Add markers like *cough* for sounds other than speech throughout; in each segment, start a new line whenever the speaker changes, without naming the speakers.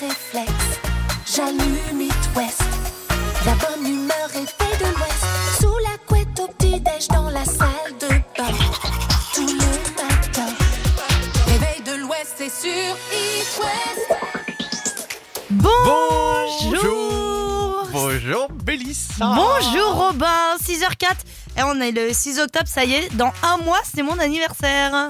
réflexe. J'allume It West. La bonne humeur est faite de l'Ouest. Sous la couette au petit-déj dans la salle de bain. Tout le matin. Réveil de l'Ouest, c'est sur It West.
Bonjour
Bonjour Bélissa
Bonjour Robin 6h04 Et on est le 6 octobre, ça y est, dans un mois c'est mon anniversaire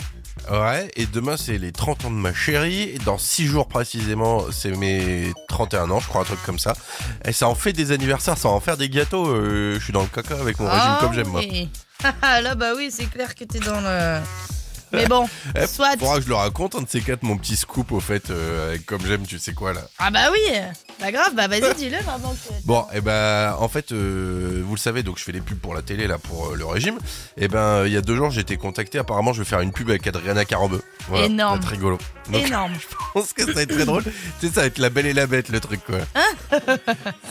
Ouais, et demain c'est les 30 ans de ma chérie, et dans 6 jours précisément c'est mes 31 ans, je crois, un truc comme ça. Et ça en fait des anniversaires, ça en faire des gâteaux, euh, je suis dans le caca avec mon régime comme j'aime moi.
oui. *laughs* Ah, Là bah oui, c'est clair que t'es dans le... Mais bon, *laughs*
Eh,
soit...
Faudra que je le raconte, un de ces quatre, mon petit scoop au fait, euh, avec comme j'aime, tu sais quoi là.
Ah bah oui Bah grave, bah vas-y dis-le maintenant que...
Bon, et ben en fait, euh, vous le savez, donc je fais les pubs pour la télé là pour euh, le régime. Et ben il y a deux jours j'ai été contacté, apparemment je vais faire une pub avec Adriana Carambeu. Voilà,
Énorme.
être rigolo. Donc,
Énorme *laughs*
Je pense que ça va être très drôle. tu sais, ça va être la belle et la bête le truc quoi. *laughs*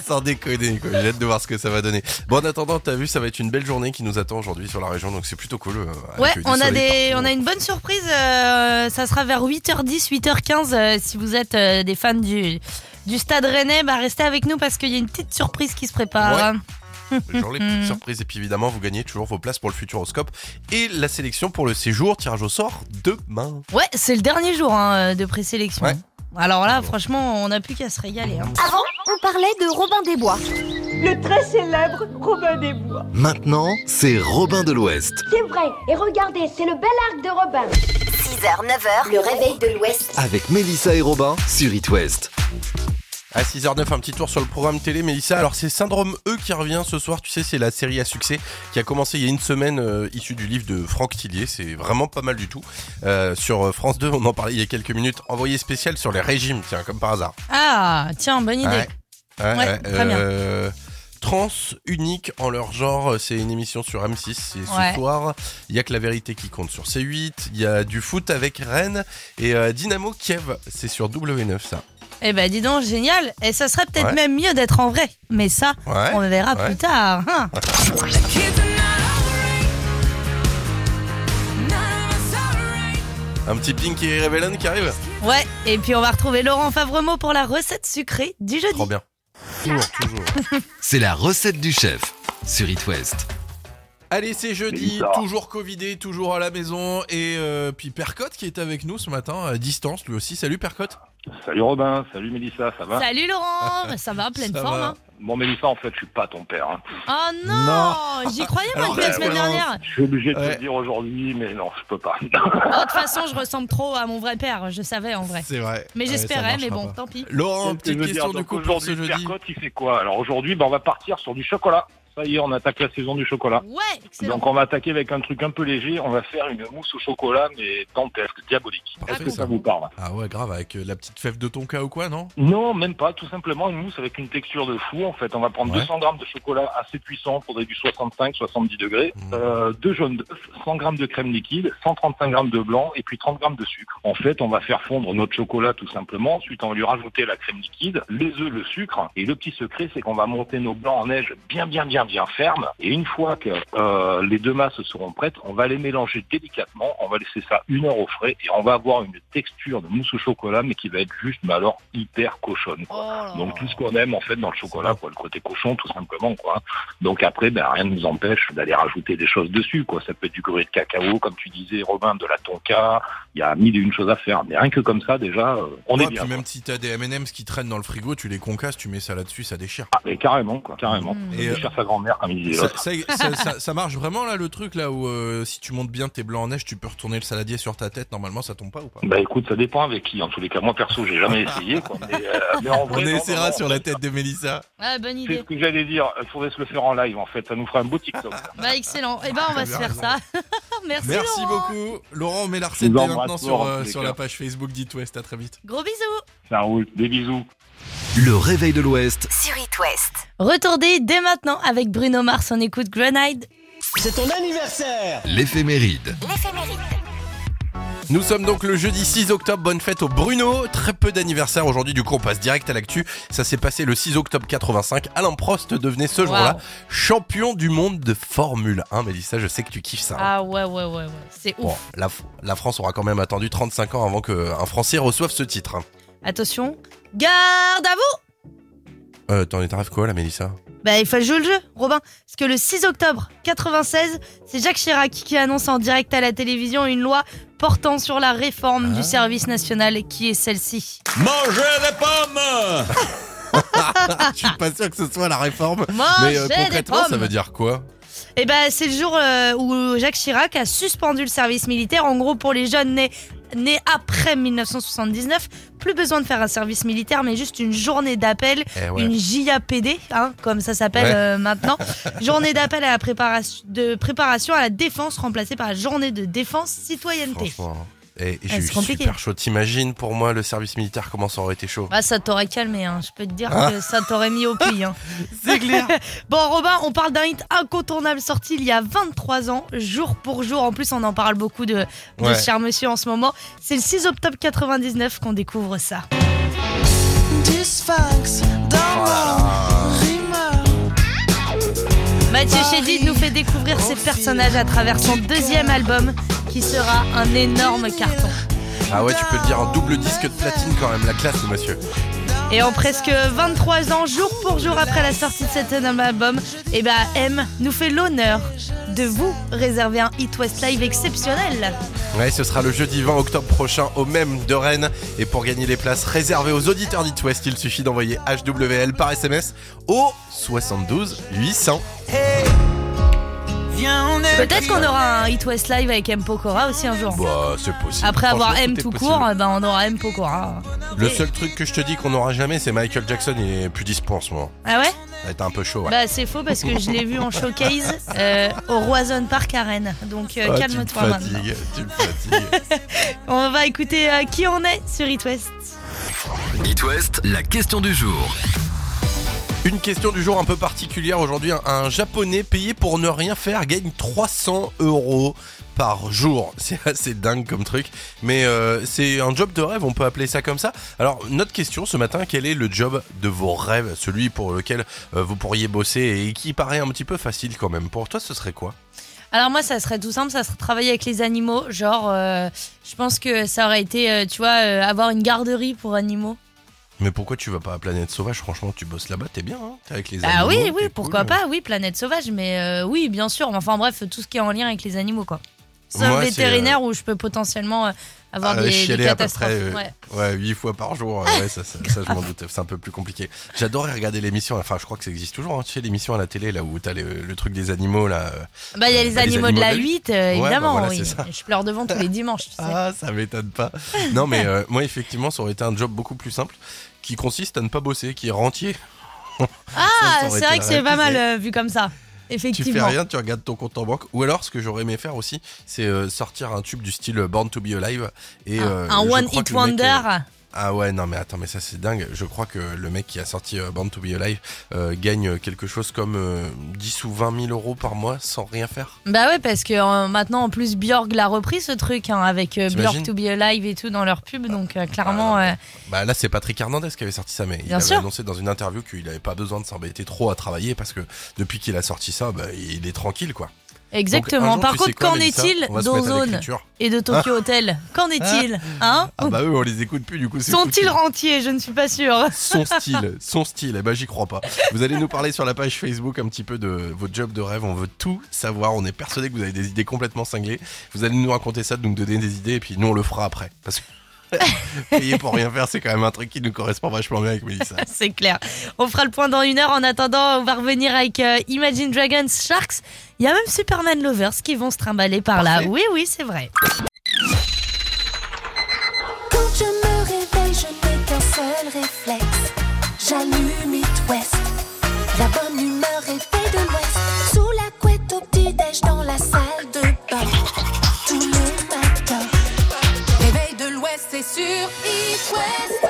Sans déconner quoi. J'ai hâte de voir ce que ça va donner. Bon, en attendant, t'as vu, ça va être une belle journée qui nous attend aujourd'hui sur la région, donc c'est plutôt cool.
Ouais, on a des, on a une bonne surprise. euh, ça sera vers 8h10, 8h15. euh, si vous êtes euh, des fans du du Stade Rennais, bah restez avec nous parce qu'il y a une petite surprise qui se prépare.
Genre les *laughs* petites surprises. Et puis évidemment, vous gagnez toujours vos places pour le Futuroscope et la sélection pour le séjour. Tirage au sort demain.
Ouais, c'est le dernier jour hein, de présélection.
Ouais.
Alors là, franchement, on n'a plus qu'à se régaler. hein.
Avant, on parlait de Robin des Bois.
le très célèbre Robin des Bois.
Maintenant, c'est Robin de l'Ouest.
C'est vrai. Et regardez, c'est le bel arc de Robin. 6h, 9h, le réveil de l'Ouest.
Avec Mélissa et Robin sur It West.
À 6h09, un petit tour sur le programme télé, Mélissa. Alors, c'est Syndrome E qui revient ce soir. Tu sais, c'est la série à succès qui a commencé il y a une semaine, euh, issue du livre de Franck Tillier. C'est vraiment pas mal du tout. Euh, sur euh, France 2, on en parlait il y a quelques minutes. Envoyé spécial sur les régimes, tiens, comme par hasard.
Ah, tiens, bonne idée.
Ouais. Ouais,
très bien.
Trans unique en leur genre, c'est une émission sur M6. C'est ce soir. Il y a que la vérité qui compte sur C8. Il y a du foot avec Rennes et Dynamo Kiev. C'est sur W9 ça.
Eh ben, dis donc, génial. Et ça serait peut-être
Ouais.
même mieux d'être en vrai. Mais ça,
Ouais.
on verra
Ouais.
plus tard. hein.
Un petit Pink et Rebellion qui arrive.
Ouais, et puis on va retrouver Laurent Favremo pour la recette sucrée du jeudi.
Trop bien. Toujours, toujours. *laughs*
C'est la recette du chef sur It West.
Allez, c'est jeudi, toujours Covidé, toujours à la maison. Et euh, puis Percotte qui est avec nous ce matin, à distance lui aussi. Salut Percotte.
Salut Robin, salut Mélissa, ça va?
Salut Laurent, *laughs* ça va, pleine
Ça
forme.
va.
Hein.
Bon Mélissa, en fait, je suis pas ton père. hein.
Oh non, J'y croyais moi
Alors,
depuis la semaine
ouais,
dernière.
Je suis obligé de te
Ouais.
le dire aujourd'hui, mais non, je peux pas. *laughs*
Oh, De toute façon, je ressemble trop à mon vrai père, je savais en vrai.
C'est vrai.
Mais
Ouais,
j'espérais, mais
marchera
bon,
pas.
tant pis.
Laurent, petite question
dire
du
Donc
coup pour ce
aujourd'hui,
jeudi.
Percotte, il fait quoi? Alors aujourd'hui, bah, on va partir sur du chocolat. Ça y est, on attaque la saison du chocolat.
Ouais, excellent.
Donc on va attaquer avec un truc un peu léger. On va faire une mousse au chocolat, mais dantesque, diabolique.
Parfait,
Est-ce que
ça.
vous parle?
Ah ouais, grave, avec euh, la petite fève de ton cas ou quoi, non?
Non, même pas. Tout simplement une mousse avec une texture de fou. En fait, on va prendre
Ouais.
200 grammes de chocolat assez puissant, faudrait du 65-70 degrés,
Mhm.
euh, deux jaunes d'œufs, 100 grammes de crème liquide, 135 grammes de blanc et puis 30 grammes de sucre. En fait, on va faire fondre notre chocolat tout simplement. Ensuite, on va lui rajouter la crème liquide, les œufs, le sucre. Et le petit secret, c'est qu'on va monter nos blancs en neige bien, bien, bien, bien fermes. Et une fois que euh, les deux masses seront prêtes, on va les mélanger délicatement. On va laisser ça une heure au frais et on va avoir une texture de mousse au chocolat, mais qui va être juste, mais alors hyper cochonne. quoi.
Oh
Donc tout ce qu'on aime en fait dans le chocolat, quoi, le côté cochon tout simplement quoi. Donc après, ben rien ne nous empêche d'aller rajouter des choses dessus quoi. Ça peut être du gruyère de cacao, comme tu disais Robin, de la tonka. Il y a mille et une choses à faire, mais rien que comme ça déjà, euh, on
Ouais,
est bien.
Puis même si t'as des M&M's qui traînent dans le frigo, tu les concasses, tu mets ça là-dessus, ça déchire.
Ah, mais carrément quoi, carrément.
Mm.
Et,
Et
euh,
sa grand-mère comme il disait.
Ça,
l'autre.
ça, ça- ça- ça marche vraiment là le truc là où euh, si tu montes bien tes blancs en neige, tu peux retourner le saladier sur ta tête. Normalement, ça tombe pas ou pas?
Bah écoute, ça dépend avec qui. En tous les cas, moi perso, j'ai jamais essayé quoi. Mais, euh, mais en *laughs* vrai,
On
non,
essaiera
non, non,
sur la tête de Mélissa.
Ah, bonne
C'est
idée.
ce que j'allais dire. Il faudrait se le faire en live en fait. Ça nous fera un beau TikTok. *laughs*
Bah, excellent. Eh ben, on va se faire
raison.
ça. *laughs* Merci,
Merci
Laurent.
beaucoup. Laurent, on met la recette maintenant sur, euh, sur la page Facebook d'It West. À très vite.
Gros bisous.
Ça roule. Des bisous.
Le réveil de l'Ouest
Sur It West.
Retournez dès maintenant avec Bruno Mars. On écoute Grenade.
C'est ton anniversaire
l'éphéméride.
L'éphéméride.
Nous sommes donc le jeudi 6 octobre. Bonne fête au Bruno. Très peu d'anniversaires aujourd'hui. Du coup, on passe direct à l'actu. Ça s'est passé le 6 octobre 85. Alain Prost devenait ce jour-là champion du monde de Formule 1. Mélissa, je sais que tu kiffes ça. hein.
Ah ouais, ouais, ouais, ouais. C'est
Bon,
ouf.
la, la France aura quand même attendu 35 ans avant qu'un Français reçoive ce titre. hein.
Attention, Garde à vous
Euh, t'en es rêve quoi, là, Mélissa
Bah, il faut jouer le jeu, Robin. Parce que le 6 octobre 96, c'est Jacques Chirac qui annonce en direct à la télévision une loi portant sur la réforme du service national qui est celle-ci.
Mangez des pommes *laughs*
Je suis pas sûr que ce soit la réforme.
Manger
Mais euh,
des
concrètement, ça
pommes.
veut dire quoi
Et ben c'est le jour euh, où Jacques Chirac a suspendu le service militaire. En gros, pour les jeunes nés, nés après 1979, plus besoin de faire un service militaire, mais juste une journée d'appel,
Eh ouais.
une JAPD, hein, comme ça s'appelle
Ouais.
euh, maintenant. *laughs* journée d'appel à la préparation, de préparation à la défense, remplacée par la journée de défense citoyenneté.
Franchement. Et
Ah,
j'ai
c'est
eu
compliqué.
super chaud. T'imagines pour moi le service militaire comment ça aurait été chaud
Ah, ça t'aurait calmé, hein. je peux te dire
Ah.
que ça t'aurait mis au pli. Hein. *laughs*
C'est clair. *laughs*
Bon, Robin, on parle d'un hit incontournable sorti il y a 23 ans, jour pour jour. En plus, on en parle beaucoup de, de
Ouais.
cher monsieur en ce moment. C'est le 6 octobre 99 qu'on découvre ça. Mathieu Chédid nous fait découvrir ses personnages à travers son deuxième album qui sera un énorme carton.
Ah ouais, tu peux te dire un double disque de platine quand même, la classe, monsieur.
Et en presque 23 ans, jour pour jour après la sortie de cet énorme album, eh ben M nous fait l'honneur de vous réserver un Hit West Live exceptionnel.
Ouais, ce sera le jeudi 20 octobre prochain au même de Rennes. Et pour gagner les places réservées aux auditeurs d'It West, il suffit d'envoyer HWL par SMS au 72 800.
Peut-être qu'on aura un Hit West Live avec M Pokora aussi un jour.
Bah, c'est possible.
Après avoir M
tout
court, ben on aura M Pokora.
Le seul truc que je te dis qu'on n'aura jamais, c'est Michael Jackson. Il est plus dispo en ce moment.
Ah ouais
Ça va être un peu chaud. ouais.
Bah c'est faux parce que je l'ai vu en showcase euh, au Roison Park à Rennes. Donc euh,
Ah,
calme-toi
tu me
maintenant.
fatigues, tu me fatigues. *laughs*
On va écouter euh, qui on est sur Hit West.
It West, la question du jour.
Une question du jour un peu particulière aujourd'hui. Un, japonais payé pour ne rien faire gagne 300 euros par jour. *laughs* C'est assez dingue comme truc. Mais euh, c'est un job de rêve, on peut appeler ça comme ça. Alors, notre question ce matin, quel est le job de vos rêves? Celui pour lequel euh, vous pourriez bosser et qui paraît un petit peu facile quand même. Pour toi, ce serait quoi?
Alors moi ça serait tout simple, ça serait travailler avec les animaux. Genre euh, je pense que ça aurait été, tu vois, avoir une garderie pour animaux.
Mais pourquoi tu vas pas à Planète Sauvage? Franchement, tu bosses là-bas, t'es bien, hein T'es avec les
Ah
animaux.
oui,
t'es
oui,
cool.
pourquoi pas, oui, planète sauvage, mais euh, oui, bien sûr. Enfin bref, tout ce qui est en lien avec les animaux, quoi. Sauf
Moi, c'est,
vétérinaire où je peux potentiellement euh, avoir
Ah,
des, des
chialer à peu
catastrophes.
près, euh,
ouais.
Ouais, 8 fois par jour, euh, ouais, ça, *laughs* ça, ça, je m'en doute, c'est un peu plus compliqué. J'adorais regarder l'émission, enfin je crois que ça existe toujours, hein, tu sais l'émission à la télé là où t'as le, le truc des animaux là. euh.
Bah il y a les
Bah,
animaux de la
animaux de la
8, euh,
Ouais,
évidemment,
bah voilà,
oui. Je pleure devant tous les dimanches, tu *laughs* sais.
Ah, ça m'étonne pas. Non mais euh, moi effectivement ça aurait été un job beaucoup plus simple qui consiste à ne pas bosser, qui est rentier.
Ah, *laughs* c'est vrai que c'est pas mal euh, vu comme ça.
Tu
Effectivement.
fais rien, tu regardes ton compte en banque. Ou alors ce que j'aurais aimé faire aussi, c'est euh, sortir un tube du style Born to be Alive. Et,
Un-
euh,
un One Hit Wonder.
Ah ouais, non mais attends, mais ça c'est dingue. Je crois que le mec qui a sorti euh, Born to be Alive euh, gagne quelque chose comme euh, 10 ou 20 000 euros par mois sans rien faire.
Bah ouais, parce que euh, maintenant en plus Björk l'a repris ce truc hein, avec euh, Björk to be alive et tout dans leur pub, donc euh, clairement.
Ah,
euh,
Bah là c'est Patrick Hernandez qui avait sorti ça, mais il avait
sûr.
annoncé dans une interview qu'il avait pas besoin de s'embêter trop à travailler parce que depuis qu'il a sorti ça, bah, il est tranquille quoi.
Exactement.
Donc, jour,
Par contre, qu'en est-il d'Ozone et de Tokyo Hotel? Qu'en est-il? Hein
Ah bah eux on les écoute plus du coup.
Sont-ils rentiers? Je ne suis pas sûre.
Son *laughs* style, son style, eh ben j'y crois pas. Vous allez nous parler sur la page Facebook un petit peu de votre job de rêve, on veut tout savoir, on est persuadé que vous avez des idées complètement cinglées. Vous allez nous raconter ça, nous donner des idées et puis nous on le fera après. Parce que *laughs* payer pour rien faire c'est quand même un truc qui nous correspond vachement bien avec Mélissa. *laughs*
C'est clair. On fera le point dans une heure. En attendant, on va revenir avec euh, Imagine Dragons Sharks. Il y a même Superman Lovers qui vont se trimballer par là. Oui, oui, c'est vrai.
Quand je me réveille, je n'ai qu'un seul réflexe. J'allume It West. Sur West.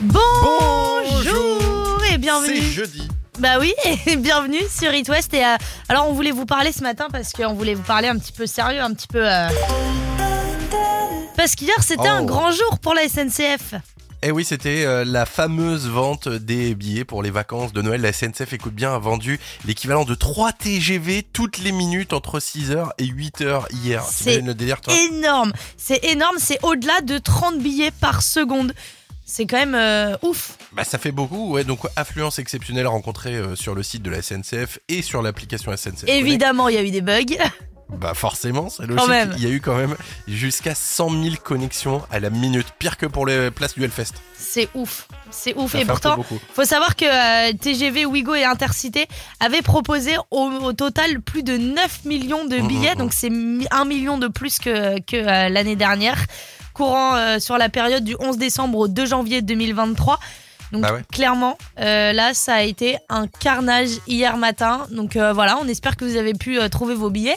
Bonjour et
C'est
bienvenue.
jeudi.
Bah oui, *laughs* et bienvenue sur It West. Et euh, alors, on voulait vous parler ce matin parce qu'on voulait vous parler un petit peu sérieux, un petit peu. euh, Parce qu'hier, c'était un
Oh.
grand jour pour la SNCF.
Eh oui, c'était euh, la fameuse vente des billets pour les vacances de Noël. La SNCF, écoute bien, a vendu l'équivalent de 3 TGV toutes les minutes entre 6h et 8h hier.
C'est Énorme. C'est énorme. C'est au-delà de 30 billets par seconde. C'est quand même euh, ouf.
Bah ça fait beaucoup, ouais. Donc affluence exceptionnelle rencontrée euh, sur le site de la SNCF et sur l'application SNCF.
Évidemment, il y a eu des bugs. *laughs*
Bah forcément, c'est logique. Il y a eu quand même jusqu'à 100 000 connexions à la minute, pire que pour les places du Hellfest.
C'est ouf. C'est ouf.
Ça
et pourtant, faut savoir que euh, TGV, Ouigo et Intercité avaient proposé au, au total plus de 9 millions de
Mhm,
billets.
mhm.
Donc c'est mi- 1 million de plus que, que euh, l'année dernière. Courant euh, sur la période du 11 décembre au 2 janvier 2023. Donc
Bah ouais.
clairement, euh, là, ça a été un carnage hier matin. Donc euh, voilà, on espère que vous avez pu euh, trouver vos billets.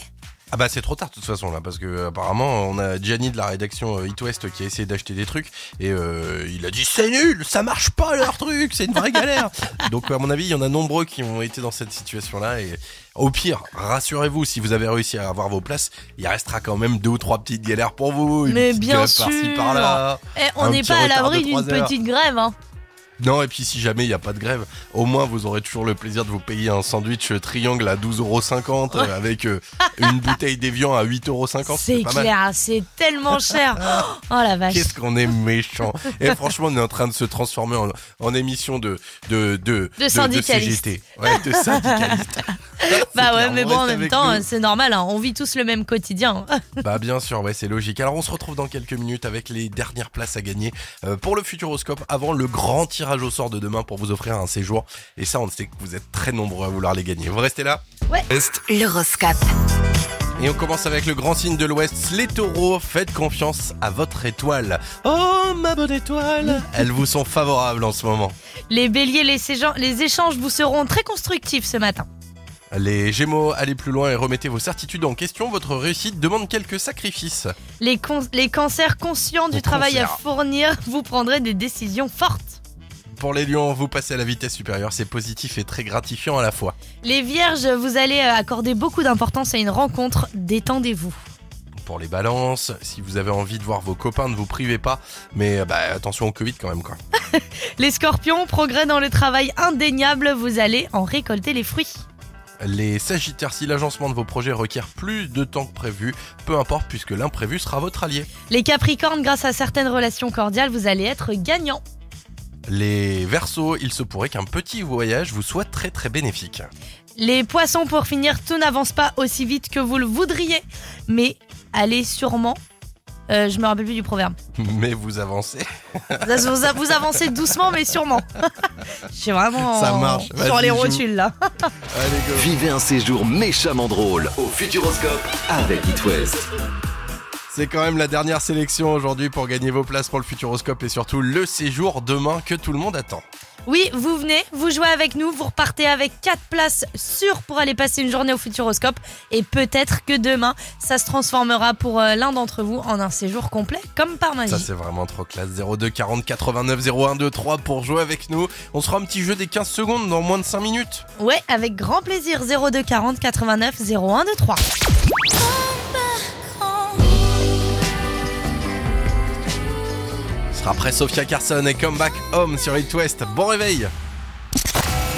Ah bah c'est trop tard de toute façon là parce que apparemment on a Gianni de la rédaction euh, It West qui a essayé d'acheter des trucs et euh, il a dit c'est nul, ça marche pas leur truc, c'est une vraie galère. *laughs* Donc à mon avis il y en a nombreux qui ont été dans cette situation là et au pire rassurez-vous si vous avez réussi à avoir vos places il restera quand même deux ou trois petites galères pour vous. une
Mais bien
grève par-ci,
sûr.
par-là.
Eh, on n'est pas à l'abri d'une petite grève. Hein.
Non, et puis si jamais il n'y a pas de grève, au moins vous aurez toujours le plaisir de vous payer un sandwich triangle à 12,50€ euh, avec euh, une bouteille d'évian à 8,50€.
C'est clair, c'est tellement cher. *laughs* Oh la vache.
Qu'est-ce qu'on est méchant. *laughs* Et franchement, on est en train de se transformer en, en émission de de de
De.
CGT. Ouais, de. *laughs*
Bah ouais, mais
on
bon, en même temps, c'est normal, hein, on vit tous le même quotidien.
Bah bien sûr, ouais, c'est logique. Alors on se retrouve dans quelques minutes avec les dernières places à gagner euh, pour le Futuroscope avant le grand tirage au sort de demain pour vous offrir un séjour. Et ça, on sait que vous êtes très nombreux à vouloir les gagner. Vous restez là
Est
L'horoscope.
Et on commence avec le grand signe de l'Ouest, les taureaux. Faites confiance à votre étoile. Oh, ma bonne étoile Elles vous sont favorables en ce moment.
Les béliers, les, les échanges vous seront très constructifs ce matin.
Les gémeaux, allez plus loin et remettez vos certitudes en question. Votre réussite demande quelques sacrifices.
Les, cancers conscients du travail à fournir, vous prendrez des décisions fortes.
Pour les lions, vous passez à la vitesse supérieure. C'est positif et très gratifiant à la fois.
Les vierges, vous allez euh, accorder beaucoup d'importance à une rencontre. Détendez-vous.
Pour les balances, si vous avez envie de voir vos copains, ne vous privez pas. Mais euh, bah, attention au Covid quand même, quoi. *laughs*
Les scorpions, progrès dans le travail indéniable, vous allez en récolter les fruits.
Les sagittaires, si l'agencement de vos projets requiert plus de temps que prévu, peu importe puisque l'imprévu sera votre allié.
Les capricornes, grâce à certaines relations cordiales, vous allez être gagnant.
Les versos, il se pourrait qu'un petit voyage vous soit très très bénéfique.
Les poissons, pour finir, tout n'avance pas aussi vite que vous le voudriez, mais allez sûrement. Euh, je me rappelle plus du proverbe. *laughs*
Mais vous avancez.
Vous, avancez doucement, mais sûrement. *laughs* Je suis vraiment
Ça
en-
marche.
sur les
joue.
rotules là.
Allez, go.
Vivez un séjour méchamment drôle au Futuroscope avec It West.
C'est quand même la dernière sélection aujourd'hui pour gagner vos places pour le Futuroscope et surtout le séjour demain que tout le monde attend.
Oui, vous venez, vous jouez avec nous, vous repartez avec 4 places sûres pour aller passer une journée au Futuroscope. Et peut-être que demain, ça se transformera pour euh, l'un d'entre vous en un séjour complet, comme par magie.
Ça c'est vraiment trop classe. 02 40 89 01 23 pour jouer avec nous. On sera un petit jeu des 15 secondes dans moins de 5 minutes.
Ouais, avec grand plaisir. 02 40 89 01 23.
Ce sera après Sophia Carson et Comeback Home sur It West. Bon réveil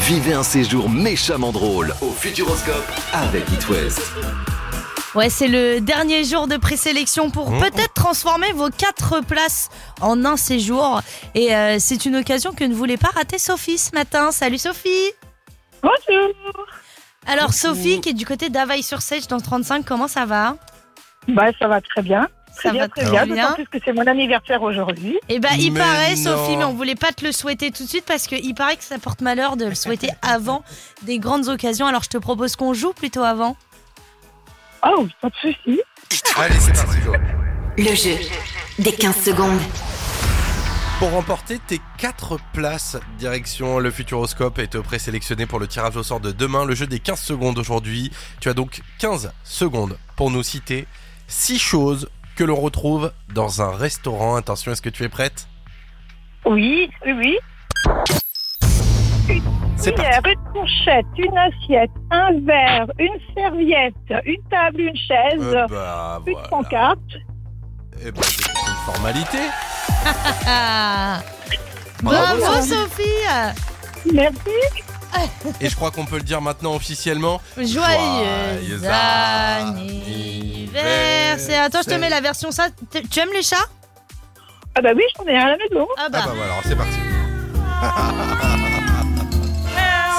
Vivez un séjour méchamment drôle au Futuroscope avec It West.
Ouais, c'est le dernier jour de présélection pour
Mmh.
peut-être transformer vos 4 places en un séjour. Et euh, c'est une occasion que ne voulait pas rater Sophie ce matin. Salut Sophie
Bonjour.
Alors Sophie, qui est du côté d'Availle-sur-Sèche dans 35, comment ça va?
Bah, ça va très bien. Très
Ça
bien,
va
très bien.
bien.
D'autant plus que c'est mon anniversaire aujourd'hui.
Eh ben, il
Mais
paraît,
non.
Sophie, mais on voulait pas te le souhaiter tout de suite parce qu'il paraît que ça porte malheur de le souhaiter *laughs* avant des grandes occasions. Alors, je te propose qu'on joue plutôt avant.
Oh, pas de souci.
Allez, c'est parti. go.
Le jeu des 15 secondes.
Pour remporter tes 4 places, direction le Futuroscope et te présélectionner pour le tirage au sort de demain, le jeu des 15 secondes aujourd'hui. Tu as donc 15 secondes pour nous citer 6 choses que l'on retrouve dans un restaurant. Attention, est-ce que tu es prête?
Oui, oui, oui.
C'est
Une
parti.
cuillère, une fourchette, une assiette, un verre, une serviette, une table, une chaise,
Euh, bah,
une
voilà.
pancarte.
Eh ben, c'est une formalité. *laughs* Bravo,
Bravo,
Sophie.
Sophie
Merci.
Et je crois qu'on peut le dire maintenant officiellement.
Joyeux
Joyeux
anniversaire Attends, je te mets la version ça. Tu aimes les chats?
Ah bah oui, j'en ai un à la maison.
Ah
Ah
bah.
bah voilà, c'est parti.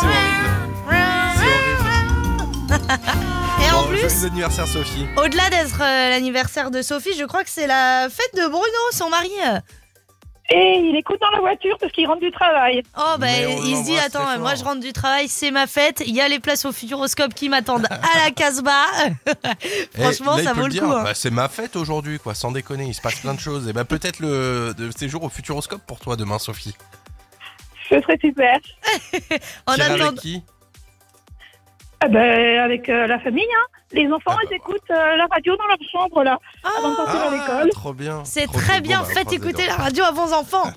c'est *laughs* horrible. C'est horrible.
Et en plus,
joyeux anniversaire Sophie.
au-delà d'être euh, l'anniversaire de Sophie, je crois que c'est la fête de Bruno, son mari.
Et il écoute dans la voiture parce qu'il rentre du travail.
Oh bah
Mais on
il se dit
l'embrasse
attends moi
fort.
je rentre du travail c'est ma fête il y a les places au Futuroscope qui m'attendent à la Casbah *laughs* franchement
Eh, là, il
ça
peut
vaut
le dire,
coup hein.
bah, c'est ma fête aujourd'hui, quoi, sans déconner, il se passe plein de choses. Et bah peut-être le séjour au Futuroscope pour toi demain, Sophie.
Ce serait super. *laughs*
en
T'iras
attendant
avec qui?
Ah ben, avec euh, la famille, hein. Les enfants,
Ah bah.
ils écoutent euh, la radio dans leur chambre, là, avant de partir à l'école.
trop bien.
c'est
Trop
très bien
Bon, bah,
faites écouter la radio à vos enfants *laughs*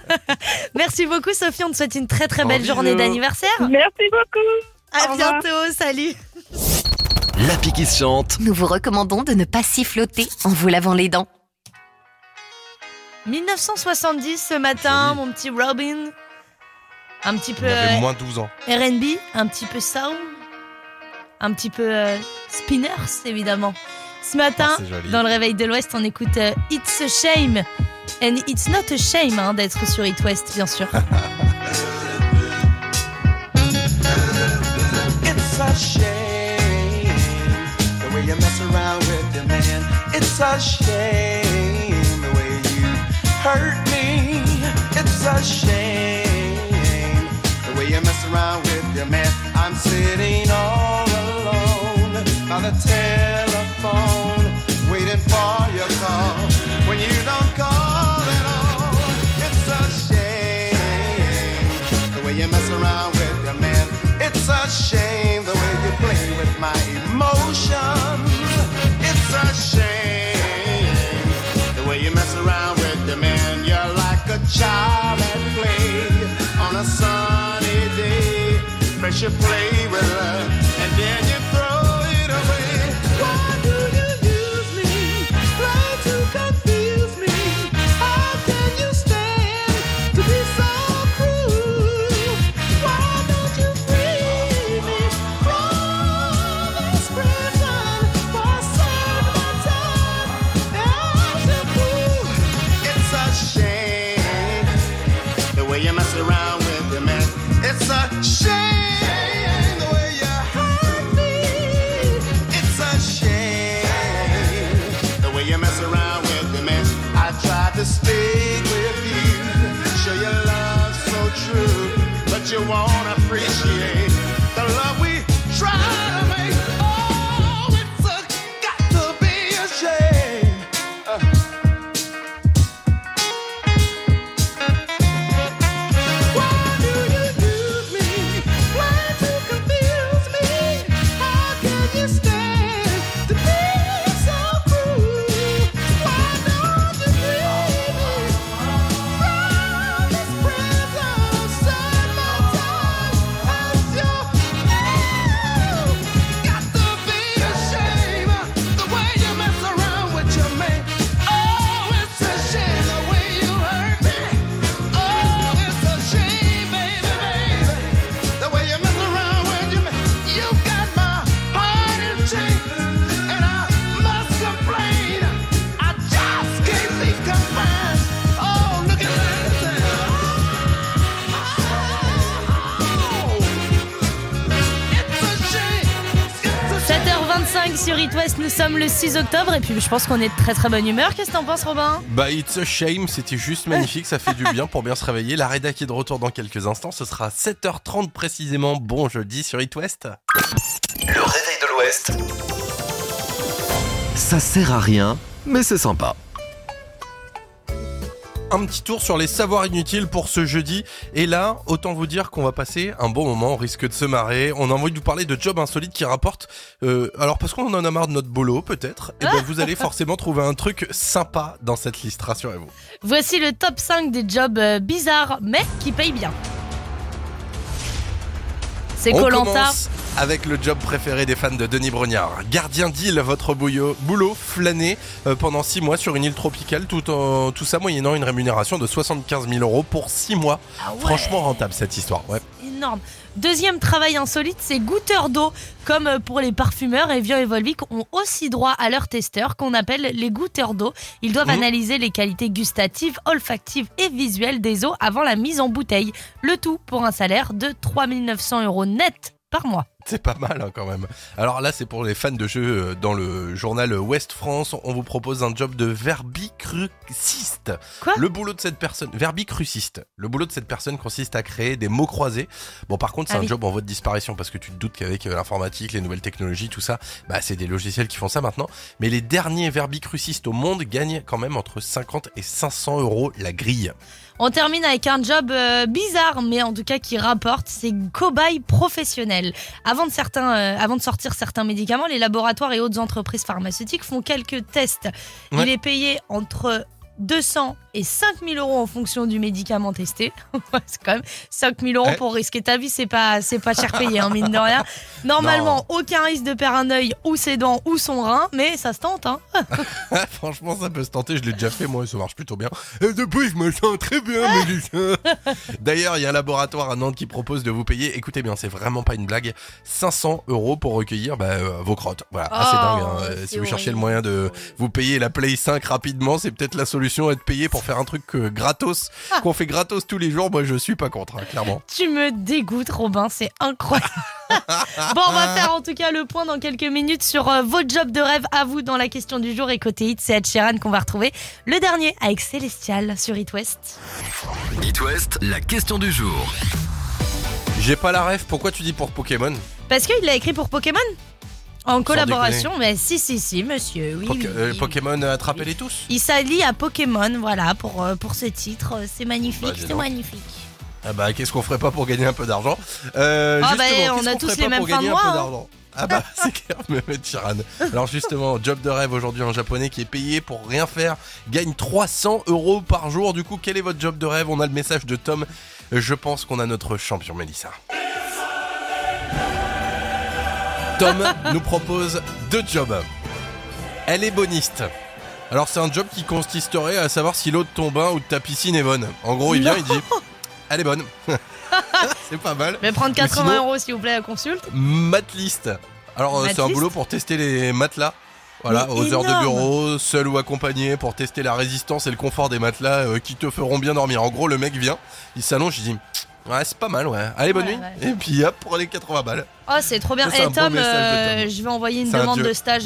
*laughs* merci beaucoup Sophie on te souhaite une très très belle
bisous.
journée d'anniversaire
Merci beaucoup.
à
Au revoir.
bientôt salut
L'appli qui se chante.
Nous vous recommandons de ne pas siffloter en vous lavant les dents.
1970 ce matin mon petit Robin un petit peu
Il avait
euh,
moins 12 ans.
R&B, un petit peu soul, un petit peu euh, spinners évidemment. Ce matin,
Ah,
dans le réveil de l'Ouest, on écoute euh, It's a Shame. And it's not a shame hein, d'être sur It West, bien sûr. *laughs*
It's a shame the way you mess around with your man. It's a shame the way you hurt me. It's a shame the way you mess around with your man. I'm sitting all alone by the telephone, waiting for your call. When you don't call at all, it's a shame the way you mess around with your man. It's a shame the way you play with my emotions. It's a shame the way you mess around with your man. You're like a child at play on a sunny day. First you play with her and then you mess around with your man. It's a shame
sur It West. Nous sommes le 6 octobre et puis je pense qu'on est de très très bonne humeur. Qu'est-ce que t'en penses, Robin?
Bah, it's a shame. C'était juste magnifique. Ça fait du bien pour bien se réveiller. La rédac est de retour dans quelques instants. Ce sera 7h30 précisément. Bon jeudi sur It West.
Le réveil de l'Ouest. Ça sert à rien, mais c'est sympa.
Un petit tour sur les savoirs inutiles pour ce jeudi. Et là, autant vous dire qu'on va passer un bon moment, on risque de se marrer. On a envie de vous parler de jobs insolites qui rapportent... euh, alors parce qu'on en a marre de notre boulot peut-être, et ben vous allez forcément trouver un truc sympa dans cette liste, rassurez-vous.
Voici le top 5 des jobs euh, bizarres mais qui payent bien. C'est
On
Colanta.
commence avec le job préféré des fans de Denis Brognard. Gardien d'île, votre bouillot, boulot flâner euh, pendant 6 mois sur une île tropicale, tout, en- tout ça moyennant une rémunération de 75 000 euros pour 6 mois.
Ah ouais.
Franchement rentable cette histoire, ouais.
énorme. Deuxième travail insolite, c'est goûteurs d'eau. Comme euh, pour les parfumeurs, Evian et Volvic ont aussi droit à leurs testeurs qu'on appelle les goûteurs d'eau. Ils doivent
Mhm.
analyser les qualités gustatives, olfactives et visuelles des eaux avant la mise en bouteille. Le tout pour un salaire de 3900 euros net par mois.
C'est pas mal hein, quand même. Alors là, c'est pour les fans de jeux euh, dans le journal Ouest France. On vous propose un job de verbicruciste.
Quoi
Le boulot de cette personne, verbicruciste. Le boulot de cette personne consiste à créer des mots croisés. Bon, par contre, c'est
Ah
un
oui.
job en voie de disparition parce que tu te doutes qu'avec euh, l'informatique, les nouvelles technologies, tout ça, bah c'est des logiciels qui font ça maintenant. Mais les derniers verbicrucistes au monde gagnent quand même entre 50 et 500 euros la grille.
On termine avec un job euh, bizarre, mais en tout cas qui rapporte, c'est cobaye professionnel. Avant de, certains, euh, avant de sortir certains médicaments, les laboratoires et autres entreprises pharmaceutiques font quelques tests. Il est payé entre 200 et 5000 euros en fonction du médicament testé. *laughs* C'est quand même 5000 euros
Ouais.
pour risquer ta vie, c'est pas, c'est pas cher payé, hein, mine de rien. *laughs* Normalement, aucun risque de perdre un œil ou ses dents ou son rein, mais ça se tente. Hein. *laughs*
Franchement, ça peut se tenter. Je l'ai déjà fait, moi, et ça marche plutôt bien. Et depuis, je me sens très bien,
Ah.
D'ailleurs, il y a un laboratoire à Nantes qui propose de vous payer, écoutez bien, c'est vraiment pas une blague, 500 euros pour recueillir bah, euh, vos crottes. Voilà,
Oh,
assez dingue. hein. Si vous cherchez le moyen de vous payer la Play 5 rapidement, c'est peut-être la solution, être payé pour faire un truc euh, gratos,
Ah.
qu'on fait gratos tous les jours. Moi, je suis pas contre, hein, clairement.
Tu me dégoûtes, Robin, c'est incroyable. *laughs* bon, on va faire en tout cas le point dans quelques minutes sur euh, vos jobs de rêve à vous dans la question du jour. Et côté hit, c'est Ed Sheeran qu'on va retrouver. Le dernier avec Célestial sur It West.
It West, la question du jour.
J'ai pas la ref, pourquoi tu dis pour Pokémon?
Parce qu'il l'a écrit pour Pokémon? En collaboration, mais si, si, si, monsieur, oui.
Poké-
oui,
euh,
oui.
Pokémon euh, attrapez-les tous
Il s'allie à Pokémon, voilà, pour, euh, pour ce titre. C'est magnifique,
Bah, dis
c'est
donc.
magnifique.
Ah bah qu'est-ce qu'on ferait pas pour gagner un peu d'argent? Euh,
Ah bah,
justement,
on
qu'est-ce
a
qu'on
tous
ferait
les
pas
mêmes
pour
fins de
gagner un
mois,
peu
hein.
d'argent? Ah bah *laughs* c'est clair, Mehmet Chiran. Alors justement, job de rêve aujourd'hui en japonais qui est payé pour rien faire, gagne 300 euros par jour. Du coup, quel est votre job de rêve? On a le message de Tom. Je pense qu'on a notre champion Mélissa. Tom nous propose deux jobs. Elle est boniste. Alors c'est un job qui consisterait à savoir si l'eau de ton bain ou de ta piscine est bonne. En gros, il vient, il dit Elle est bonne. *laughs* c'est pas mal.
Je vais prendre
Ou
80
sinon-
euros s'il vous plaît à consulte.
Matlist. Alors euh, c'est un boulot pour tester les matelas. Voilà,
Mais
aux heures de bureau, seul ou accompagné, pour tester la résistance et le confort des matelas euh, qui te feront bien dormir. En gros, le mec vient, il s'allonge, il dit Ouais, c'est pas mal, ouais. Allez, bonne
Ouais,
nuit.
ouais.
Et puis hop, pour les 80 balles.
Oh, c'est trop bien. Et Tom,
de
euh,
Tom.
je vais envoyer une
un
demande de stage.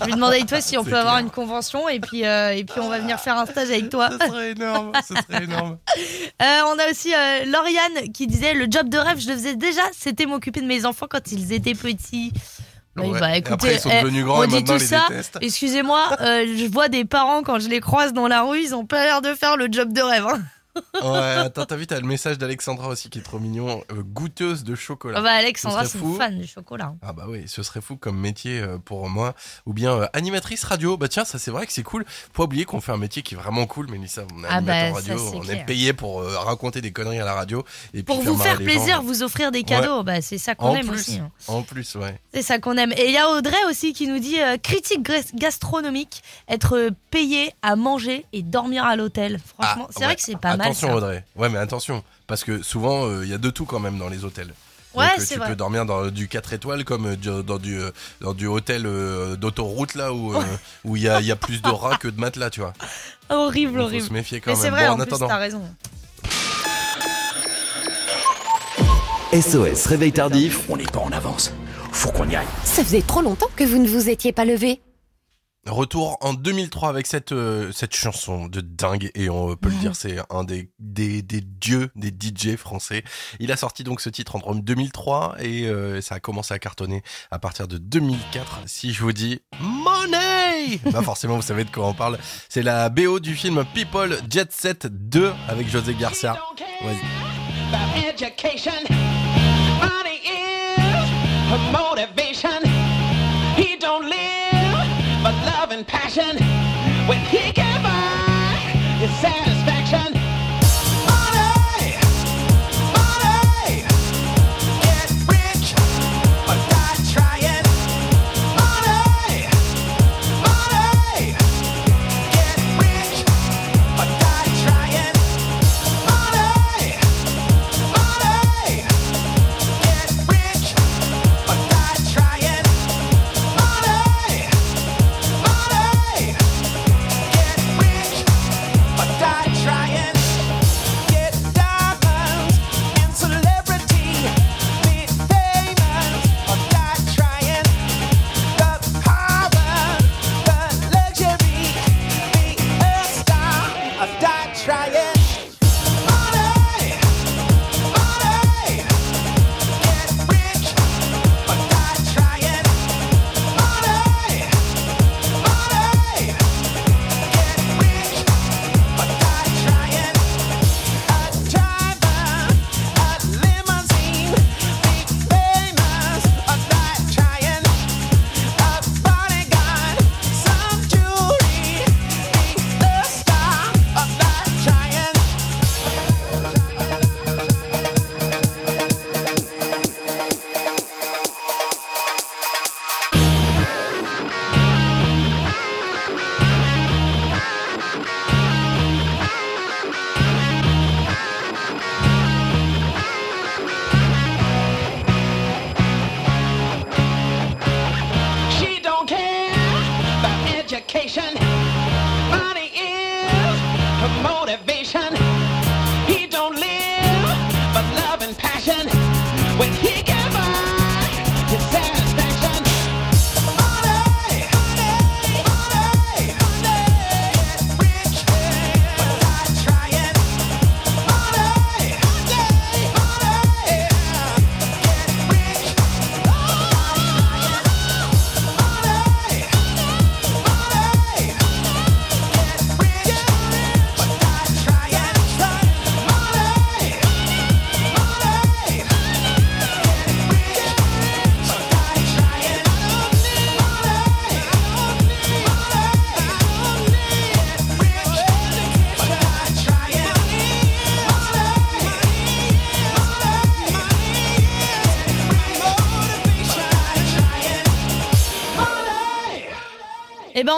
je vais demander à toi si on *laughs* peut avoir une convention et puis, euh, et puis on va venir faire un stage avec toi. *laughs*
Ce serait énorme, ce serait *laughs* énorme.
Euh, on a aussi euh, Lauriane qui disait le job de rêve, je le faisais déjà, c'était m'occuper de mes enfants quand ils étaient petits. Oui,
Ouais.
bah écoutez,
après, ils sont
eh,
devenus grands
on
et
dit tout ça. Excusez-moi, je vois des parents quand je les croise dans la rue, ils ont pas l'air de faire le job de rêve. hein.
Ouais, attends, t'as vu, t'as le message d'Alexandra aussi qui est trop mignon. euh, goûteuse de chocolat.
Ah bah Alexandra,
Ce
c'est une fan du chocolat.
Ah bah oui, ce serait fou comme métier euh, pour moi. Ou bien euh, animatrice radio. Bah tiens, ça c'est vrai que c'est cool. Faut pas oublier qu'on fait un métier qui est vraiment cool, Mélissa. On est
Ah bah, ça,
radio, on
clair.
est payé pour euh, raconter des conneries à la radio. Et
Pour
puis
vous faire
gens.
plaisir, vous offrir des cadeaux, bah c'est ça qu'on aime
plus,
aussi. hein.
en plus, ouais.
C'est ça qu'on aime. Et il y a Audrey aussi qui nous dit critique gastronomique, être payé à manger et dormir à l'hôtel. Franchement,
Ah,
c'est
ouais.
vrai que c'est pas mal.
Attention. Audrey. Ouais, mais attention, parce que souvent euh, il y a de tout quand même dans les hôtels.
Ouais,
Donc, euh, tu
vrai.
peux dormir dans du 4 étoiles comme euh, du- dans du, euh, dans du hôtel euh, d'autoroute là où euh, où il y, a, il y a plus de *laughs* rats que de matelas, tu vois.
Horrible,
Donc, faut
horrible.
se méfier quand
Mais
même.
c'est vrai,
Bon,
en
en
plus,
attendant.
t'as raison.
SOS Réveil Tardif.
On n'est pas en avance. Faut qu'on y aille.
Ça faisait trop longtemps que vous ne vous étiez pas levé.
Retour en 2003 avec cette, euh, cette chanson de dingue et on peut le dire c'est un des, des, des dieux des DJ français. Il a sorti donc ce titre en 2003 et euh, ça a commencé à cartonner à partir de 2004. Si je vous dis Money Bah forcément vous savez de quoi on parle. C'est la BO du film People Jet Set 2 avec José Garcia. Vas-y.
education. Money is her motivation. He don't passion. When he can buy his satisfaction.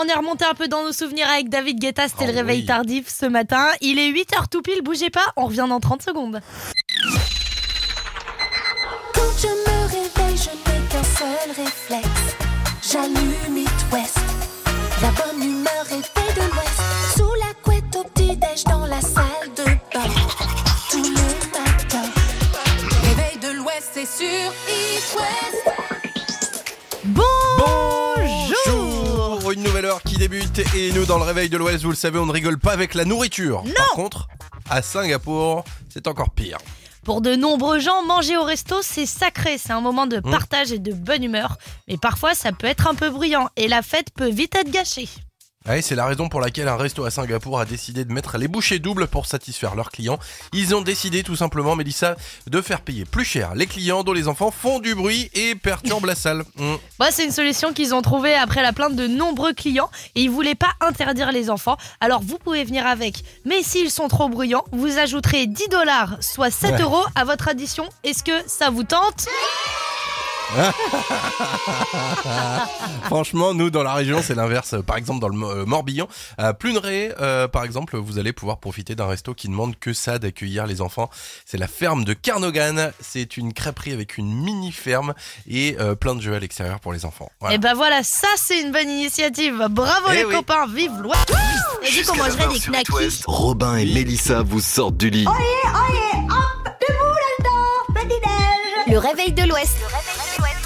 On est remonté un peu dans nos souvenirs avec David Guetta, c'était
Oh
le réveil
oui.
tardif ce matin. Il est 8h tout pile, bougez pas, on revient dans 30 secondes.
Quand je me réveille, je n'ai qu'un seul réflexe. J'allume It West. La bonne humeur est faite de l'Ouest. Sous la couette au petit-déj dans la salle de bain. Tous les matins. Réveil de l'Ouest, c'est sur It West.
Qui débute et nous dans le réveil de l'Ouest, vous le savez, on ne rigole pas avec la nourriture. Par contre, à Singapour, c'est encore pire.
Pour de nombreux gens, manger au resto, c'est sacré, c'est un moment de partage et de bonne humeur. Mais parfois, ça peut être un peu bruyant et la fête peut vite être gâchée.
Ouais, c'est la raison pour laquelle un resto à Singapour a décidé de mettre les bouchées doubles pour satisfaire leurs clients. Ils ont décidé tout simplement, Mélissa, de faire payer plus cher les clients dont les enfants font du bruit et perturbent la salle. Hmm. *laughs*
Bah, c'est une solution qu'ils ont trouvée après la plainte de nombreux clients et ils voulaient pas interdire les enfants. Alors vous pouvez venir avec. Mais s'ils sont trop bruyants, vous ajouterez 10 dollars, soit 7
Ouais.
euros à votre addition. Est-ce que ça vous tente? *laughs*
Franchement, nous dans la région, c'est l'inverse. Par exemple, dans le euh, Morbihan, à Pluneret, euh, par exemple, vous allez pouvoir profiter d'un resto qui demande que ça d'accueillir les enfants. C'est la ferme de Carnogan. C'est une crêperie avec une mini ferme et euh, plein de jeux à l'extérieur pour les enfants. Voilà.
Et ben voilà, ça c'est une bonne initiative. Bravo
Eh
les
oui.
copains, vive l'Ouest Et du coup, moi je vais des knackis.
Robin et Mélissa vous sortent du lit.
Le réveil de l'Ouest.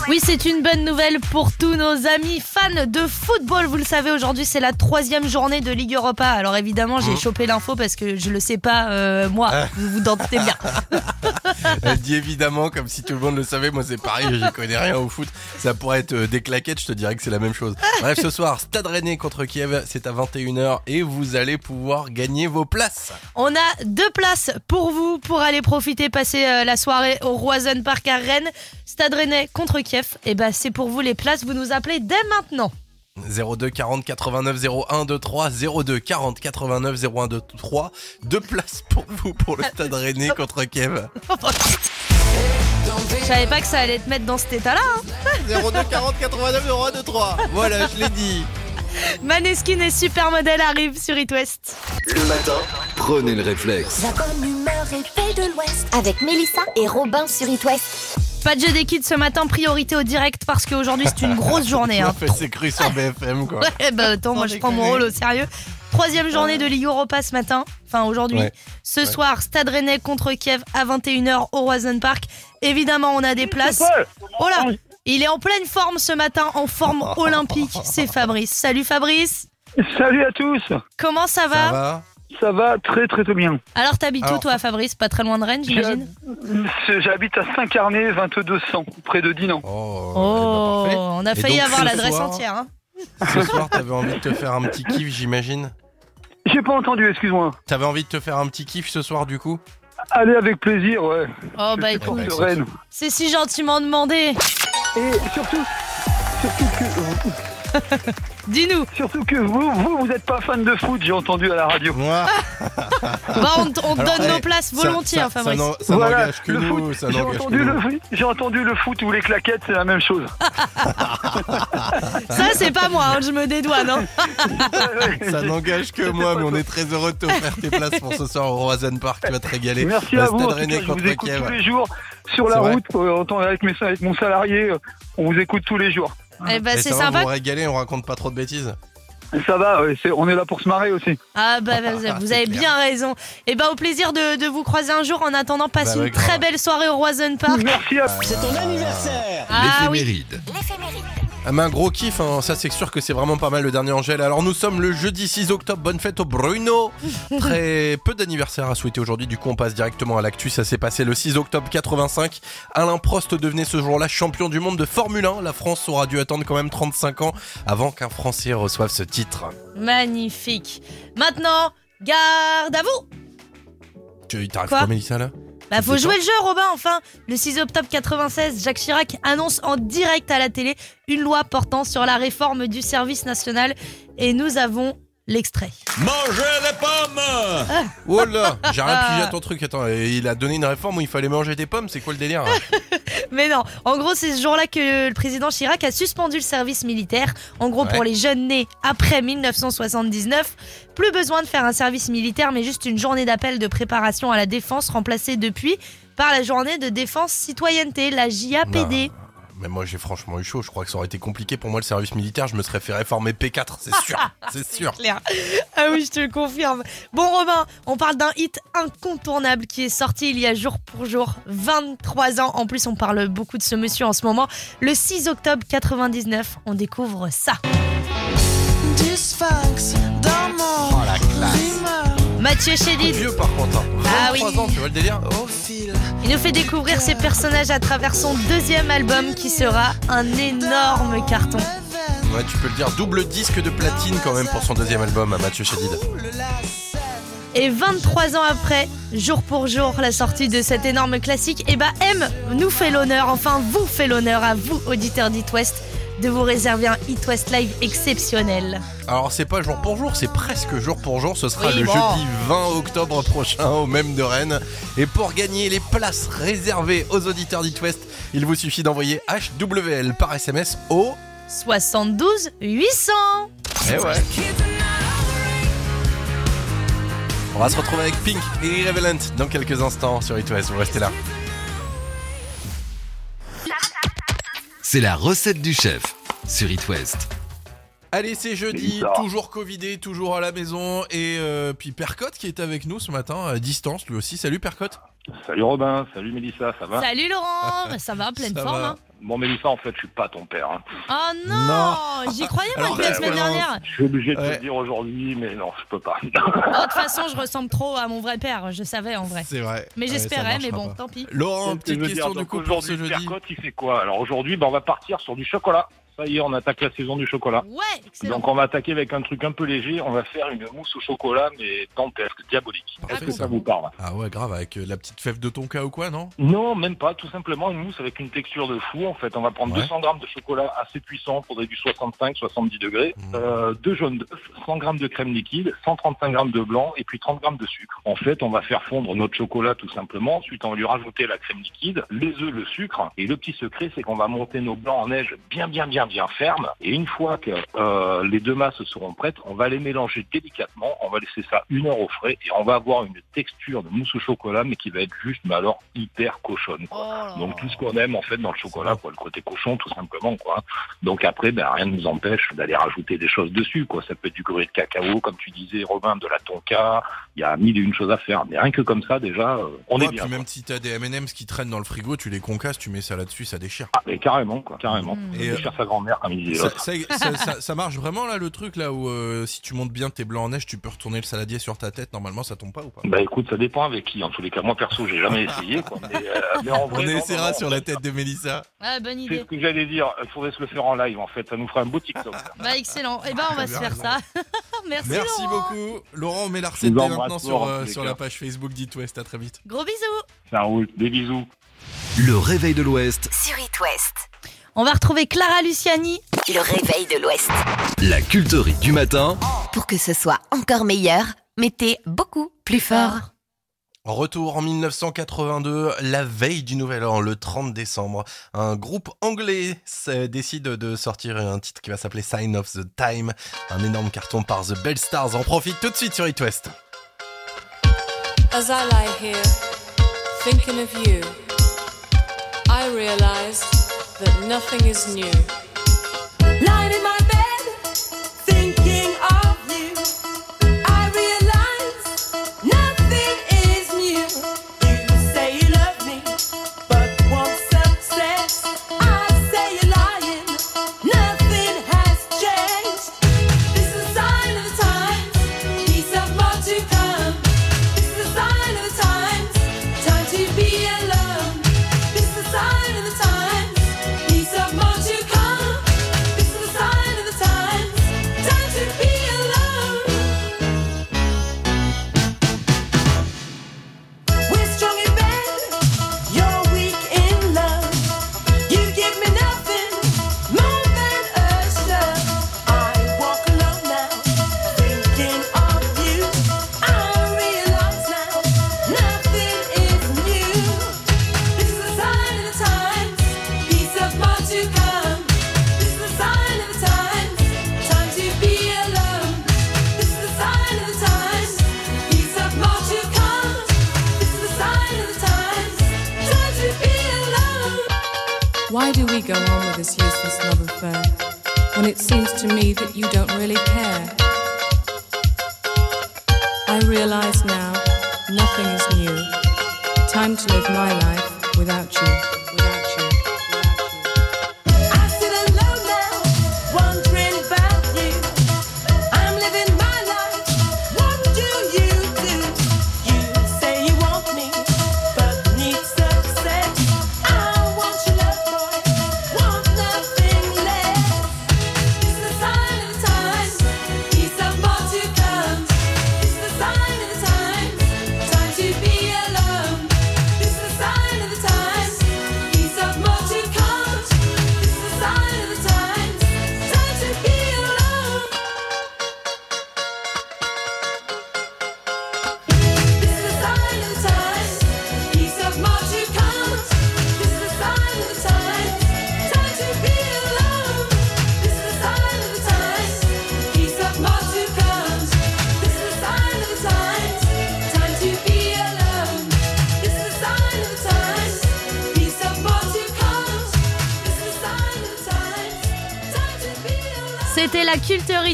Oui, c'est une bonne nouvelle pour tous nos amis fans de football. Vous le savez, aujourd'hui, c'est la troisième journée de Ligue Europa. Alors évidemment, j'ai
Mhm.
chopé l'info parce que je le sais pas, euh, moi.
Ah.
Vous vous doutez bien. *laughs*
Elle dit évidemment comme si tout le monde le savait. Moi, c'est pareil, j'y connais rien au foot. Ça pourrait être euh, des claquettes, je te dirais que c'est la même chose. Bref, ce soir, Stade Rennais contre Kiev, c'est à 21h et vous allez pouvoir gagner vos places.
On a deux places pour vous pour aller profiter, passer euh, la soirée au Roison Park à Rennes. Stade Rennais contre Kiev. Et ben, c'est pour vous les places. Vous nous appelez dès maintenant.
02 40 89 01 23 02 40 89 01 23 deux places pour vous pour le Stade Rennais *laughs* contre Kiev.
Je savais pas que ça allait te mettre dans cet état-là. hein.
02 40 89 01 23. Voilà, je l'ai dit.
Maneskin et Supermodel arrivent sur It West.
Le matin, prenez le réflexe.
La bonne humeur est faite de l'Ouest.
Avec Mélissa et Robin sur It West.
Pas de jeu des kids ce matin, priorité au direct parce qu'aujourd'hui c'est une grosse journée. Hein.
fait ses crues sur BFM quoi.
Ouais, bah attends, moi je prends mon rôle au sérieux. Troisième journée de Ligue Europa ce matin, enfin aujourd'hui.
Ouais.
Ce
Ouais.
soir, Stade Rennais contre Kiev à 21h au Roison Park. Évidemment, on a des places. Oh là, il est en pleine forme ce matin, en forme *laughs* olympique. C'est Fabrice. Salut Fabrice.
Salut à tous
Comment ça va?
Ça va
Ça va très très très bien.
Alors t'habites où toi Fabrice? Pas très loin de Rennes j'imagine?
J'habite à Saint-Carnet, 2200, près de Dinan.
Oh,
Oh,
eh ben, parfait.
on a
Et
failli
donc,
avoir l'adresse
soir-
entière. hein.
Ce soir, t'avais envie de te faire un petit kiff, j'imagine?
J'ai pas entendu, excuse-moi.
T'avais envie de te faire un petit kiff ce soir, du coup?
Allez avec plaisir, ouais.
Oh bah écoute, c'est si gentiment demandé.
Et surtout, surtout que, *laughs*
Dis-nous.
surtout que vous, vous, vous êtes pas fan de foot, j'ai entendu à la radio. *laughs*
Moi
Bah on, te- on te
Alors,
donne
eh,
nos places
ça-
volontiers,
ça-
hein,
ça
Fabrice.
n'en- Ça
Voilà,
n'engage que
le
nous,
foot,
ça
J'ai
n'engage que
entendu,
nous.
le, j'ai entendu le foot ou les claquettes, c'est la même chose.
Ça c'est pas moi, hein, je me dédouane. hein. *laughs*
Ça n'engage que moi, mais on est très heureux de t'offrir tes places pour ce soir au Roison Park. Tu vas te régaler.
Merci
Le
à vous, en
Stade
tout cas,
Rennais
je vous
contre
écoute
Kiev.
tous les jours sur la
C'est vrai
route, euh, en temps- avec, mes, avec mon salarié, euh, on vous écoute tous les jours.
Eh bah
Et
c'est
ça va,
sympa.
vous régaler, on raconte pas trop de bêtises.
Ça va, ouais, c'est- on est là pour se marrer aussi.
Ah bah bah, vous *laughs*
C'est
avez
clair.
bien raison. Et bah au plaisir de, de vous croiser un jour. En attendant, passe
Bah
une très
grave.
belle soirée au Roison Park.
Merci à
C'est ton anniversaire
Ah oui.
L'éphéméride.
Ah, gros kiff, hein. ça c'est sûr que c'est vraiment pas mal le dernier Angèle. Alors nous sommes le jeudi 6 octobre, bonne fête au Bruno. *laughs* Très peu d'anniversaires à souhaiter aujourd'hui, du coup on passe directement à l'actu. Ça s'est passé le 6 octobre 85. Alain Prost devenait ce jour-là champion du monde de Formule 1. La France aura dû attendre quand même 35 ans avant qu'un Français reçoive ce titre.
Magnifique. Maintenant, garde à vous.
Tu t'arrives
quoi
Mélissa là?
Bah faut jouer le jeu Robin enfin. Le 6 octobre 96, Jacques Chirac annonce en direct à la télé une loi portant sur la réforme du service national. Et nous avons l'extrait.
Mangez les pommes
Oh là, j'ai rien pigé à ton truc. Attends, il a donné une réforme où il fallait manger des pommes. C'est quoi le délire hein *laughs*
Mais non, en gros, c'est ce jour-là que le président Chirac a suspendu le service militaire. En gros,
Ouais.
pour les jeunes nés après 1979, plus besoin de faire un service militaire, mais juste une journée d'appel de préparation à la défense, remplacée depuis par la journée de défense citoyenneté, la JAPD.
Non, Mais moi j'ai franchement eu chaud. Je crois que ça aurait été compliqué pour moi le service militaire. Je me serais fait réformer P4, c'est *laughs* sûr. c'est sûr.
Clair. Ah oui, je te le confirme. Bon Robin, on parle d'un hit incontournable qui est sorti il y a jour pour jour, 23 ans. En plus, on parle beaucoup de ce monsieur en ce moment. Le 6 octobre 99, on découvre ça.
Oh la classe.
Mathieu Chédid.
Vieux par contre. hein.
Ah
23
oui.
ans, tu vois le délire
Il nous fait découvrir ses personnages à travers son deuxième album qui sera un énorme carton.
Ouais, tu peux le dire. Double disque de platine quand même pour son deuxième album à Mathieu Chédid.
Et 23 ans après, jour pour jour, la sortie de cet énorme classique, et bah M nous fait l'honneur, enfin vous fait l'honneur à vous, auditeurs d'It West, de vous réserver un It West Live exceptionnel.
Alors c'est pas jour pour jour, c'est presque jour pour jour. Ce sera
Oui,
le
bon.
jeudi 20 octobre prochain au même de Rennes. Et pour gagner les places réservées aux auditeurs d'It West, il vous suffit d'envoyer HWL par SMS au
72 800
Eh ouais. On va se retrouver avec Pink et Irrelevant dans quelques instants sur It West. Vous restez là.
C'est la recette du chef sur It West.
Allez, c'est jeudi, toujours Covidé, toujours à la maison. Et euh, puis Percotte qui est avec nous ce matin à distance lui aussi. Salut Percotte.
Salut Robin, salut Mélissa, ça va?
Salut Laurent Ça va, pleine
Ça
forme
va.
hein
Bon Mélissa, en fait, je suis pas ton père. hein.
Oh non,
Non.
J'y croyais moi
Alors,
depuis la
euh,
semaine
ouais,
dernière
Je suis obligé de te
Ouais.
le dire aujourd'hui, mais non, je peux pas.
Oh, De toute façon, je ressemble trop à mon vrai père, je savais en vrai.
C'est vrai.
Mais
Ouais,
j'espérais, mais
marchera
bon,
pas.
tant pis.
Laurent, petite
je veux
question
dire
du
Donc
coup pour ce
aujourd'hui,
jeudi.
Il fait quoi? Alors aujourd'hui, ben, on va partir sur du chocolat. Ça y est, on attaque la saison du chocolat.
Ouais, excellent.
Donc on va attaquer avec un truc un peu léger. On va faire une mousse au chocolat, mais dantesque, diabolique. Est-ce que
ça.
vous parle?
Ah ouais, grave, avec euh, la petite fève de tonka ou quoi, non?
Non, même pas. Tout simplement une mousse avec une texture de fou. En fait, on va prendre
Ouais.
200 grammes de chocolat assez puissant, faudrait du 65-70 degrés,
Mhm.
euh, deux jaunes d'œufs, 100 grammes de crème liquide, 135 grammes de blanc et puis 30 grammes de sucre. En fait, on va faire fondre notre chocolat tout simplement. Ensuite, on va lui rajouter la crème liquide, les œufs, le sucre. Et le petit secret, c'est qu'on va monter nos blancs en neige bien, bien, bien, bien fermes. Et une fois que euh, les deux masses seront prêtes, on va les mélanger délicatement. On va laisser ça une heure au frais et on va avoir une texture de mousse au chocolat, mais qui va être juste, mais alors hyper cochonne. quoi.
Oh.
Donc tout ce qu'on aime en fait dans le chocolat, quoi, le côté cochon tout simplement, quoi. Donc après, ben rien ne nous empêche d'aller rajouter des choses dessus, quoi. Ça peut être du gruyère de cacao, comme tu disais, Robin, de la tonka. Il y a mille et une choses à faire, mais rien que comme ça, déjà, euh, on
Ouais,
est bien.
Puis même si t'as des M&M's qui traînent dans le frigo, tu les concasses, tu mets ça là-dessus, ça déchire.
Ah, mais carrément, quoi, carrément.
Mmh.
Et, euh,
sa grand-mère, comme il disait.
Ça,
l'autre.
ça, ça- ça- *laughs* ça marche vraiment là le truc là où euh, si tu montes bien tes blancs en neige, tu peux retourner le saladier sur ta tête. Normalement, ça tombe pas ou pas?
Bah écoute, ça dépend avec qui. En tous les cas, moi perso, j'ai jamais *laughs* essayé, quoi. Mais, euh, mais en
On
non,
essaiera
non,
sur la tête de Mélissa.
Ah, bonne
C'est
idée.
ce que j'allais dire. Il faudrait se le faire en live, en fait. Ça nous fera un beau TikTok.
Bah, excellent. Eh ben, on va se faire ça. *laughs* Merci,
Merci
Laurent.
beaucoup. Laurent, on met la recette dès maintenant sur, euh, sur la page Facebook d'It West. À très vite.
Gros bisous.
Ça roule. Des bisous.
Le réveil de l'Ouest,
Sur It West.
On va retrouver Clara Luciani.
Le réveil de l'Ouest.
la culterie du matin.
Pour que ce soit encore meilleur, mettez beaucoup plus fort.
Retour en 1982, la veille du Nouvel An, le 30 décembre. Un groupe anglais s- décide de sortir un titre qui va s'appeler Sign of the Time. Un énorme carton par The Bell Stars. On profite tout de suite sur It West.
As I lie here, thinking of you, I realize that nothing is new.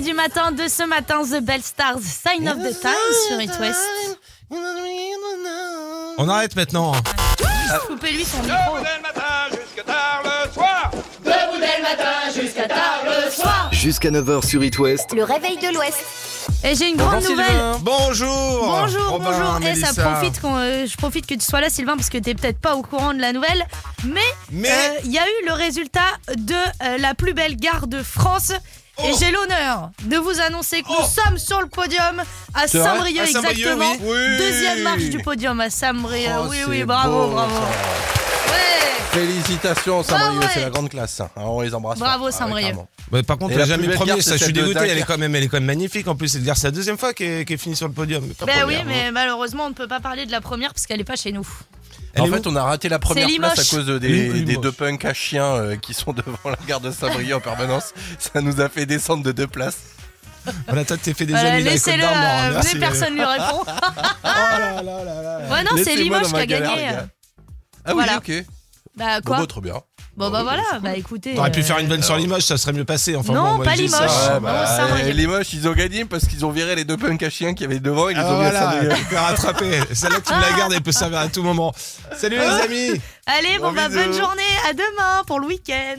Du matin de ce matin, The Bell Stars, Sign of the Times sur It West.
On arrête maintenant. hein.
Coupez-lui son micro.
Jusque tard le soir
Debout dès le matin jusqu'à tard le soir.
Jusqu'à 9h sur It West.
Le réveil de l'Ouest.
Et j'ai une grande nouvelle.
Bonjour.
Bonjour,
Robin,
bonjour. Et ça
Mélissa.
profite qu'on, euh, je profite que tu sois là, Sylvain, parce que t'es peut-être pas au courant de la nouvelle. Mais
Mais-
euh, il y a eu le résultat de euh, la plus belle gare de France. Et
Oh.
j'ai l'honneur de vous annoncer que nous sommes sur le podium à Saint-Brieuc,
Saint-Brieuc,
exactement.
oui. Oui.
Deuxième marche du podium à Saint-Brieuc.
Oh,
oui, oui, bravo,
beau,
bravo.
ça.
Ouais,
Félicitations Saint-Brieuc,
Ah ouais.
c'est la grande classe. hein. On les embrasse.
Bravo.
Ah
Saint-Brieuc.
par contre, elle jamais premier, ça je suis dégoûté. Elle est quand même, elle est quand même magnifique. En plus, c'est la deuxième fois qu'elle qu'elle finit sur le podium.
Ben oui,
première,
mais
hein.
malheureusement, on ne peut pas parler de la première parce qu'elle est pas chez nous.
Elle
En fait, on a raté la première place à cause des, deux punks à chiens euh, qui sont *laughs* devant la gare de Saint-Brieuc en permanence. Ça nous a fait descendre de deux places.
Voilà, toi, t'es fait des
Voilà,
amis les
Laissez-le,
Côtes d'Armor.
euh,
Merci.
personne lui répond.
Oh là là là là.
Ouais, non, c'est Limoges qui a gagné.
Ah
Voilà.
oui, ok.
Bah
Bon,
quoi
bah, trop bien.
Bon bah voilà, bah écoutez.
T'aurais pu
euh,
faire une vanne sur Limoges, ça serait mieux passé. Enfin,
Non,
bon, moi,
pas
ça.
Limoges.
Ouais,
Non,
bah, euh, Limoges, ils ont gagné parce qu'ils ont viré les deux punks à chiens qui avaient devant et ils
Ah,
ont
voilà, tu peux rattraper. Celle-là, tu me la gardes, elle peut servir à tout moment. Salut les amis
Allez, bon bah bonne journée, à demain pour le week-end.